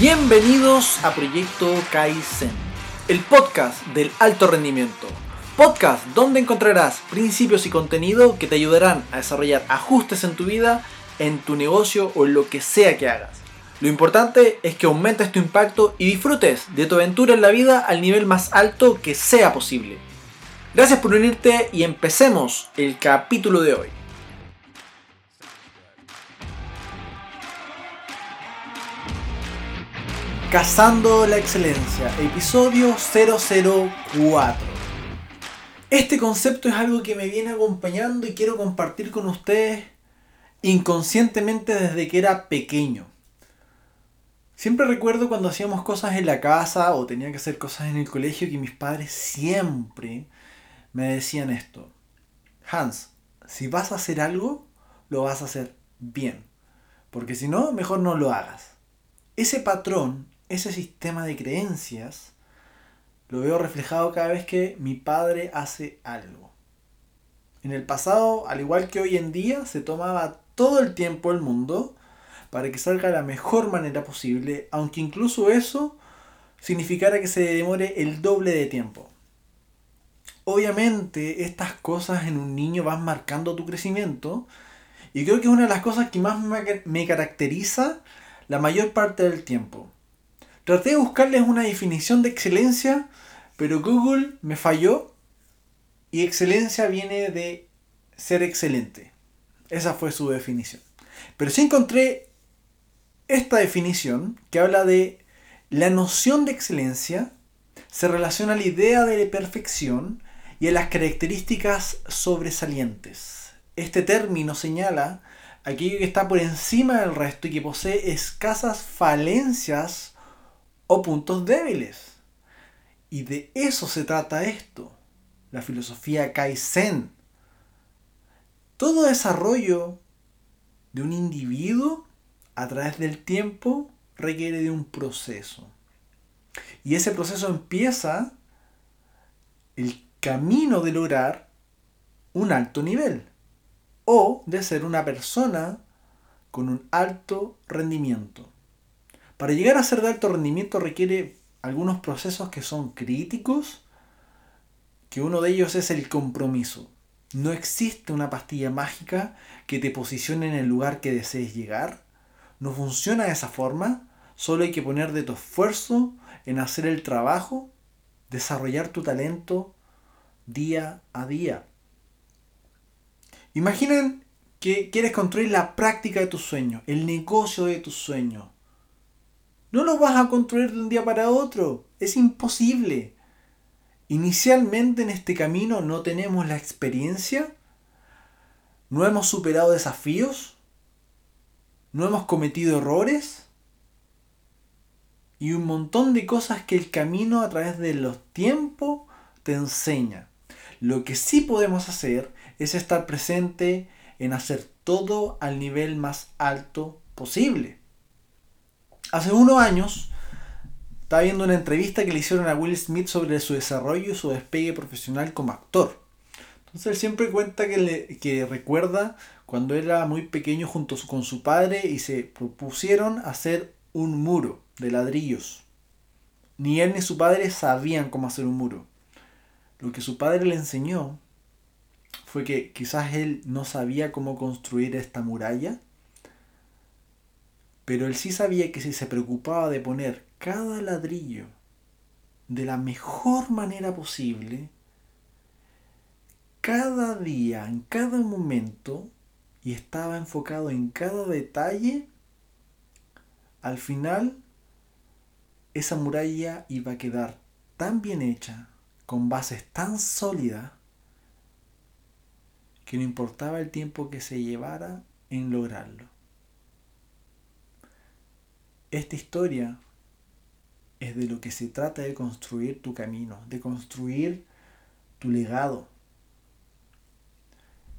Bienvenidos a Proyecto Kaizen, el podcast del alto rendimiento. Podcast donde encontrarás principios y contenido que te ayudarán a desarrollar ajustes en tu vida, en tu negocio o en lo que sea que hagas. Lo importante es que aumentes tu impacto y disfrutes de tu aventura en la vida al nivel más alto que sea posible. Gracias por unirte y empecemos el capítulo de hoy. Cazando la Excelencia, episodio 004. Este concepto es algo que me viene acompañando y quiero compartir con ustedes inconscientemente desde que era pequeño. Siempre recuerdo cuando hacíamos cosas en la casa o tenía que hacer cosas en el colegio que mis padres siempre me decían esto. Hans, si vas a hacer algo, lo vas a hacer bien. Porque si no, mejor no lo hagas. Ese patrón ese sistema de creencias lo veo reflejado cada vez que mi padre hace algo. En el pasado, al igual que hoy en día, se tomaba todo el tiempo el mundo para que salga de la mejor manera posible, aunque incluso eso significara que se demore el doble de tiempo. Obviamente estas cosas en un niño van marcando tu crecimiento y creo que es una de las cosas que más me caracteriza la mayor parte del tiempo. Traté de buscarles una definición de excelencia, pero Google me falló y excelencia viene de ser excelente. Esa fue su definición. Pero sí encontré esta definición que habla de la noción de excelencia se relaciona a la idea de perfección y a las características sobresalientes. Este término señala aquello que está por encima del resto y que posee escasas falencias o puntos débiles. Y de eso se trata esto, la filosofía Kaizen. Todo desarrollo de un individuo a través del tiempo requiere de un proceso. Y ese proceso empieza el camino de lograr un alto nivel o de ser una persona con un alto rendimiento. Para llegar a ser de alto rendimiento requiere algunos procesos que son críticos, que uno de ellos es el compromiso. No existe una pastilla mágica que te posicione en el lugar que desees llegar. No funciona de esa forma. Solo hay que poner de tu esfuerzo en hacer el trabajo, desarrollar tu talento día a día. Imaginen que quieres construir la práctica de tus sueños, el negocio de tus sueños. No lo vas a construir de un día para otro. Es imposible. Inicialmente en este camino no tenemos la experiencia. No hemos superado desafíos. No hemos cometido errores. Y un montón de cosas que el camino a través de los tiempos te enseña. Lo que sí podemos hacer es estar presente en hacer todo al nivel más alto posible. Hace unos años estaba viendo una entrevista que le hicieron a Will Smith sobre su desarrollo y su despegue profesional como actor. Entonces él siempre cuenta que, le, que recuerda cuando era muy pequeño junto con su padre y se propusieron hacer un muro de ladrillos. Ni él ni su padre sabían cómo hacer un muro. Lo que su padre le enseñó fue que quizás él no sabía cómo construir esta muralla pero él sí sabía que si se preocupaba de poner cada ladrillo de la mejor manera posible, cada día, en cada momento, y estaba enfocado en cada detalle, al final esa muralla iba a quedar tan bien hecha, con bases tan sólidas, que no importaba el tiempo que se llevara en lograrlo. Esta historia es de lo que se trata de construir tu camino, de construir tu legado.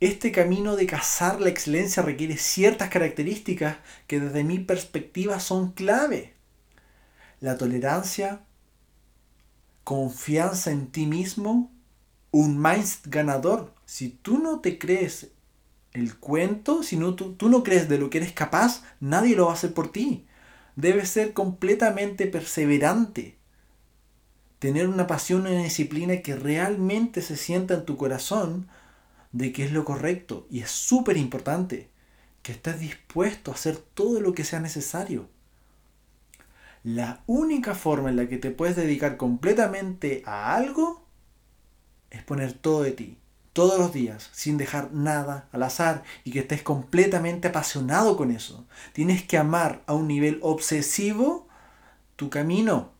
Este camino de cazar la excelencia requiere ciertas características que desde mi perspectiva son clave. La tolerancia, confianza en ti mismo, un mindset ganador. Si tú no te crees el cuento, si no, tú, tú no crees de lo que eres capaz, nadie lo va a hacer por ti. Debe ser completamente perseverante. Tener una pasión una disciplina que realmente se sienta en tu corazón de que es lo correcto. Y es súper importante que estés dispuesto a hacer todo lo que sea necesario. La única forma en la que te puedes dedicar completamente a algo es poner todo de ti, todos los días, sin dejar nada al azar y que estés completamente apasionado con eso. Tienes que amar a un nivel obsesivo tu camino,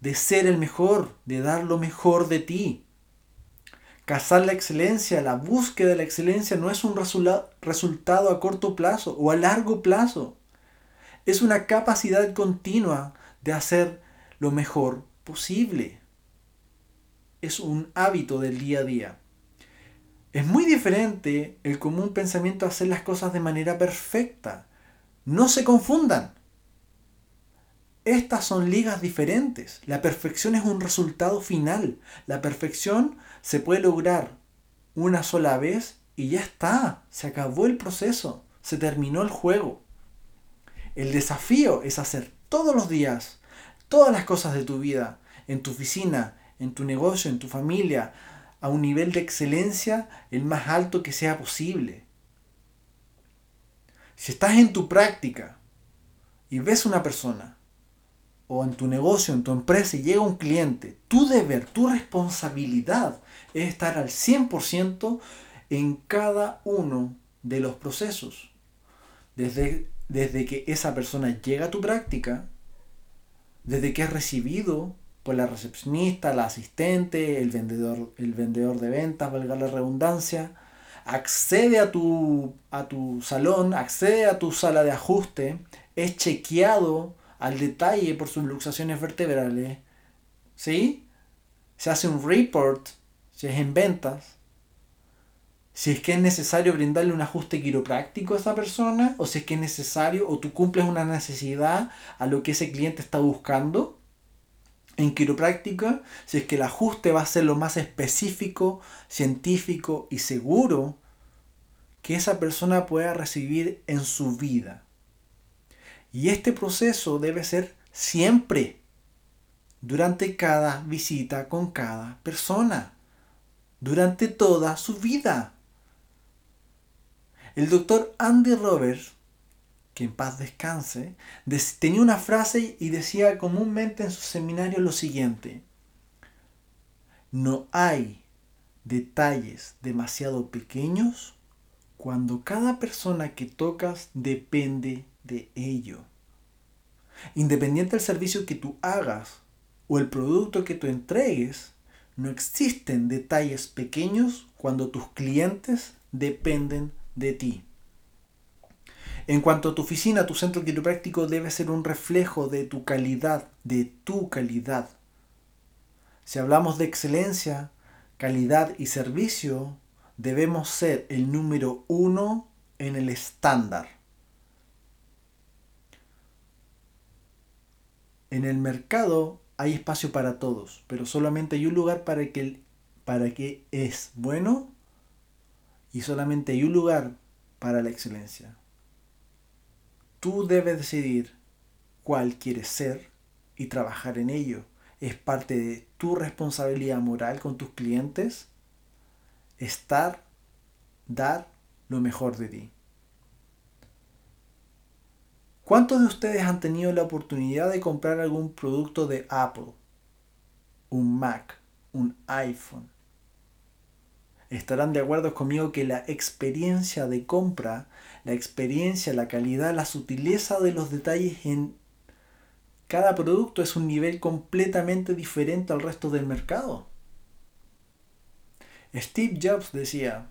de ser el mejor, de dar lo mejor de ti. Cazar la excelencia, la búsqueda de la excelencia no es un resultado a corto plazo o a largo plazo. Es una capacidad continua de hacer lo mejor posible. Es un hábito del día a día. Es muy diferente el común pensamiento de hacer las cosas de manera perfecta. No se confundan. Estas son ligas diferentes. La perfección es un resultado final. La perfección se puede lograr una sola vez y ya está. Se acabó el proceso. Se terminó el juego. El desafío es hacer todos los días todas las cosas de tu vida, en tu oficina, en tu negocio, en tu familia, a un nivel de excelencia el más alto que sea posible. Si estás en tu práctica y ves una persona o en tu negocio, en tu empresa y llega un cliente, tu deber, tu responsabilidad es estar al 100% en cada uno de los procesos. Desde, desde que esa persona llega a tu práctica, desde que es recibido por la recepcionista, la asistente, el vendedor, el vendedor de ventas, valga la redundancia, accede a tu, a tu salón, accede a tu sala de ajuste, es chequeado al detalle por sus luxaciones vertebrales, ¿sí? Se hace un report, si es en ventas, si es que es necesario brindarle un ajuste quiropráctico a esa persona, o si es que es necesario, o tú cumples una necesidad a lo que ese cliente está buscando. En quiropráctica, si es que el ajuste va a ser lo más específico, científico y seguro que esa persona pueda recibir en su vida. Y este proceso debe ser siempre, durante cada visita con cada persona, durante toda su vida. El doctor Andy Roberts, que en paz descanse, tenía una frase y decía comúnmente en su seminario lo siguiente, no hay detalles demasiado pequeños cuando cada persona que tocas depende de ello. Independiente del servicio que tú hagas o el producto que tú entregues, no existen detalles pequeños cuando tus clientes dependen de ti. En cuanto a tu oficina, tu centro quiropráctico debe ser un reflejo de tu calidad, de tu calidad. Si hablamos de excelencia, calidad y servicio, debemos ser el número uno en el estándar. En el mercado hay espacio para todos, pero solamente hay un lugar para para que es bueno y solamente hay un lugar para la excelencia. Tú debes decidir cuál quieres ser y trabajar en ello. Es parte de tu responsabilidad moral con tus clientes estar, dar lo mejor de ti. ¿Cuántos de ustedes han tenido la oportunidad de comprar algún producto de Apple? Un Mac, un iPhone. Estarán de acuerdo conmigo que la experiencia de compra, la experiencia, la calidad, la sutileza de los detalles en cada producto es un nivel completamente diferente al resto del mercado. Steve Jobs decía,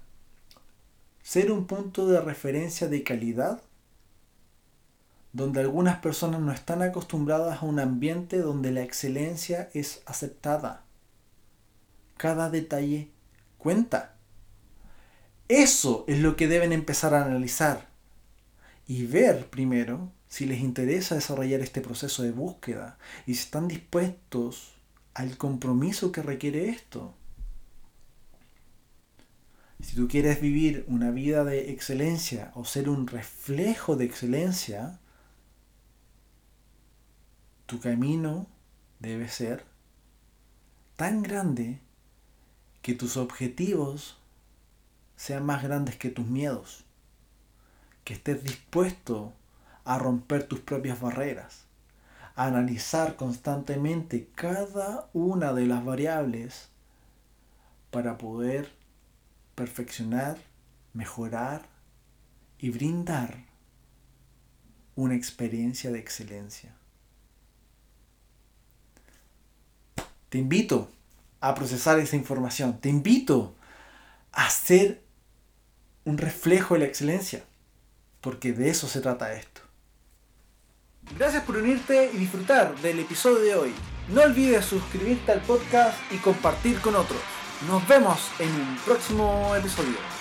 ser un punto de referencia de calidad donde algunas personas no están acostumbradas a un ambiente donde la excelencia es aceptada. Cada detalle cuenta. Eso es lo que deben empezar a analizar y ver primero si les interesa desarrollar este proceso de búsqueda y si están dispuestos al compromiso que requiere esto. Si tú quieres vivir una vida de excelencia o ser un reflejo de excelencia, Tu camino debe ser tan grande que tus objetivos sean más grandes que tus miedos. Que estés dispuesto a romper tus propias barreras. A analizar constantemente cada una de las variables para poder perfeccionar, mejorar y brindar una experiencia de excelencia. Te invito a procesar esa información. Te invito a ser un reflejo de la excelencia. Porque de eso se trata esto. Gracias por unirte y disfrutar del episodio de hoy. No olvides suscribirte al podcast y compartir con otros. Nos vemos en un próximo episodio.